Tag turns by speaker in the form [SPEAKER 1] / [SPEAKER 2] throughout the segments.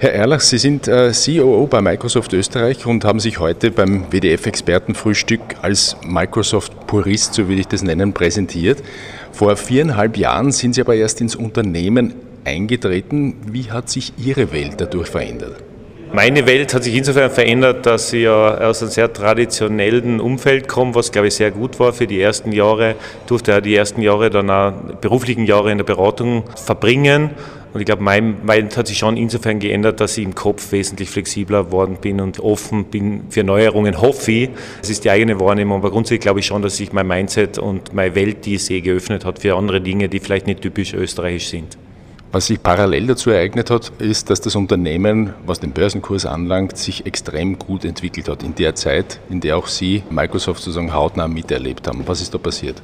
[SPEAKER 1] Herr Erlach, Sie sind äh, COO bei Microsoft Österreich und haben sich heute beim WDF-Expertenfrühstück als Microsoft-Purist, so würde ich das nennen, präsentiert. Vor viereinhalb Jahren sind Sie aber erst ins Unternehmen eingetreten. Wie hat sich Ihre Welt dadurch verändert?
[SPEAKER 2] Meine Welt hat sich insofern verändert, dass ich ja aus einem sehr traditionellen Umfeld komme, was glaube ich sehr gut war für die ersten Jahre. Ich durfte ja die ersten Jahre dann auch beruflichen Jahre in der Beratung verbringen und ich glaube, mein Mind hat sich schon insofern geändert, dass ich im Kopf wesentlich flexibler geworden bin und offen bin für Neuerungen, hoffe ich. Es ist die eigene Wahrnehmung, aber grundsätzlich glaube ich schon, dass sich mein Mindset und meine Welt, die ich sehe, geöffnet hat für andere Dinge, die vielleicht nicht typisch österreichisch sind.
[SPEAKER 1] Was sich parallel dazu ereignet hat, ist, dass das Unternehmen, was den Börsenkurs anlangt, sich extrem gut entwickelt hat in der Zeit, in der auch Sie Microsoft sozusagen hautnah miterlebt haben. Was ist da passiert?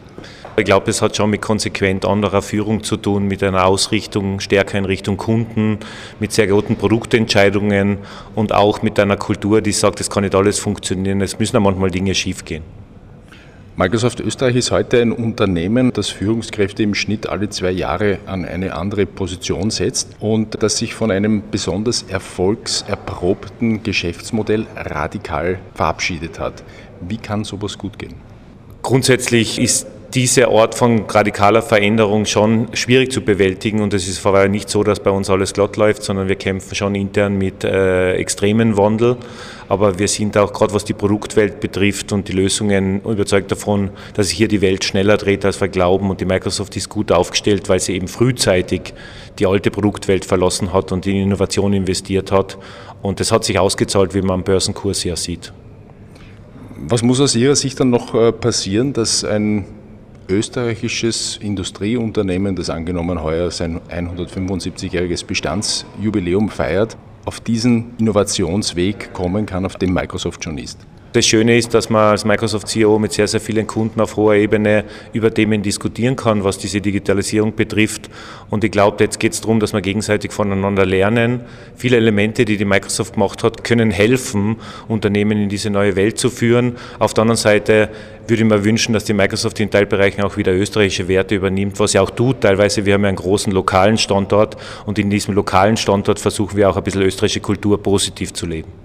[SPEAKER 2] Ich glaube, es hat schon mit konsequent anderer Führung zu tun, mit einer Ausrichtung stärker in Richtung Kunden, mit sehr guten Produktentscheidungen und auch mit einer Kultur, die sagt, es kann nicht alles funktionieren, es müssen auch manchmal Dinge schiefgehen.
[SPEAKER 1] Microsoft Österreich ist heute ein Unternehmen, das Führungskräfte im Schnitt alle zwei Jahre an eine andere Position setzt und das sich von einem besonders erfolgserprobten Geschäftsmodell radikal verabschiedet hat. Wie kann sowas gut gehen?
[SPEAKER 2] Grundsätzlich ist diese Art von radikaler Veränderung schon schwierig zu bewältigen und es ist vor allem nicht so, dass bei uns alles glatt läuft, sondern wir kämpfen schon intern mit äh, extremen Wandel. Aber wir sind auch gerade was die Produktwelt betrifft und die Lösungen überzeugt davon, dass sich hier die Welt schneller dreht, als wir glauben. Und die Microsoft ist gut aufgestellt, weil sie eben frühzeitig die alte Produktwelt verlassen hat und in Innovation investiert hat. Und das hat sich ausgezahlt, wie man am Börsenkurs ja sieht.
[SPEAKER 1] Was muss aus Ihrer Sicht dann noch äh, passieren, dass ein österreichisches Industrieunternehmen, das angenommen heuer sein 175-jähriges Bestandsjubiläum feiert, auf diesen Innovationsweg kommen kann, auf dem Microsoft schon ist.
[SPEAKER 2] Das Schöne ist, dass man als Microsoft CEO mit sehr, sehr vielen Kunden auf hoher Ebene über Themen diskutieren kann, was diese Digitalisierung betrifft. Und ich glaube, jetzt geht es darum, dass wir gegenseitig voneinander lernen. Viele Elemente, die die Microsoft gemacht hat, können helfen, Unternehmen in diese neue Welt zu führen. Auf der anderen Seite würde ich mir wünschen, dass die Microsoft in Teilbereichen auch wieder österreichische Werte übernimmt, was sie auch tut. Teilweise, wir haben ja einen großen lokalen Standort und in diesem lokalen Standort versuchen wir auch ein bisschen österreichische Kultur positiv zu leben.